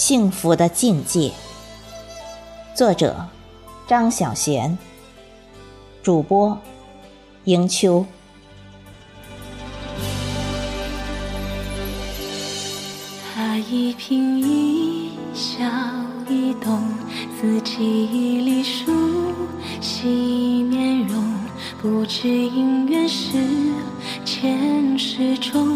幸福的境界。作者：张小娴，主播：迎秋。他一颦一笑一动，四季里数细面容，不知因缘是前世中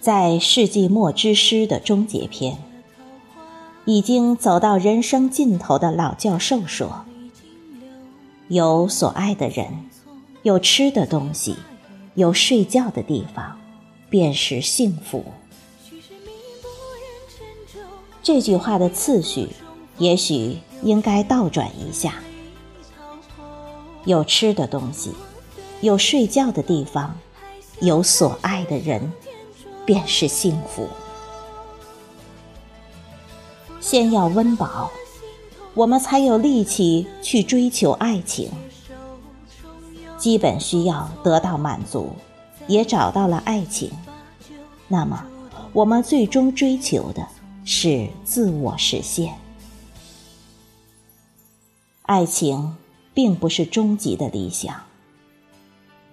在世纪末之诗的终结篇，已经走到人生尽头的老教授说：“有所爱的人，有吃的东西，有睡觉的地方，便是幸福。”这句话的次序，也许应该倒转一下：有吃的东西，有睡觉的地方，有所爱的人。便是幸福。先要温饱，我们才有力气去追求爱情。基本需要得到满足，也找到了爱情，那么我们最终追求的是自我实现。爱情并不是终极的理想。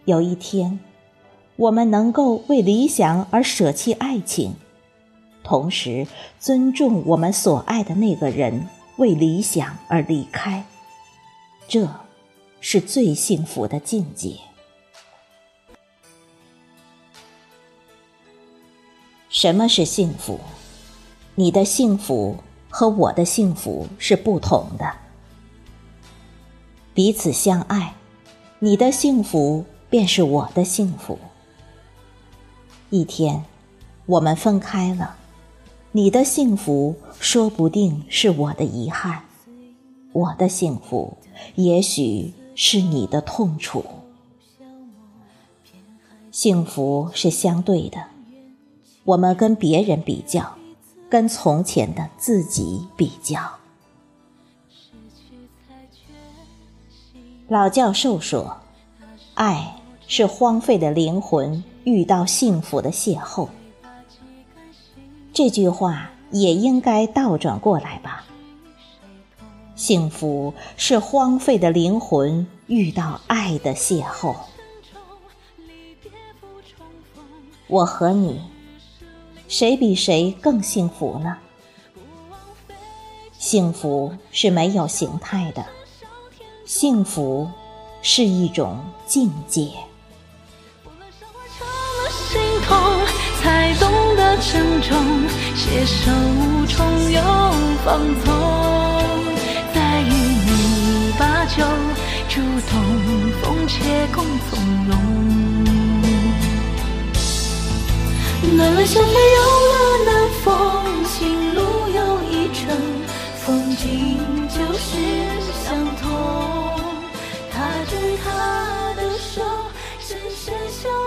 有一天。我们能够为理想而舍弃爱情，同时尊重我们所爱的那个人为理想而离开，这是最幸福的境界。什么是幸福？你的幸福和我的幸福是不同的。彼此相爱，你的幸福便是我的幸福。一天，我们分开了，你的幸福说不定是我的遗憾，我的幸福也许是你的痛楚。幸福是相对的，我们跟别人比较，跟从前的自己比较。老教授说：“爱是荒废的灵魂。”遇到幸福的邂逅，这句话也应该倒转过来吧。幸福是荒废的灵魂遇到爱的邂逅。我和你，谁比谁更幸福呢？幸福是没有形态的，幸福是一种境界。心痛才懂得珍重，携手无重又放纵。再与你把酒祝东风，且共从容。暖了相思，又暖了风。心路又一程，风景旧时相同。他枕她的手，深深相。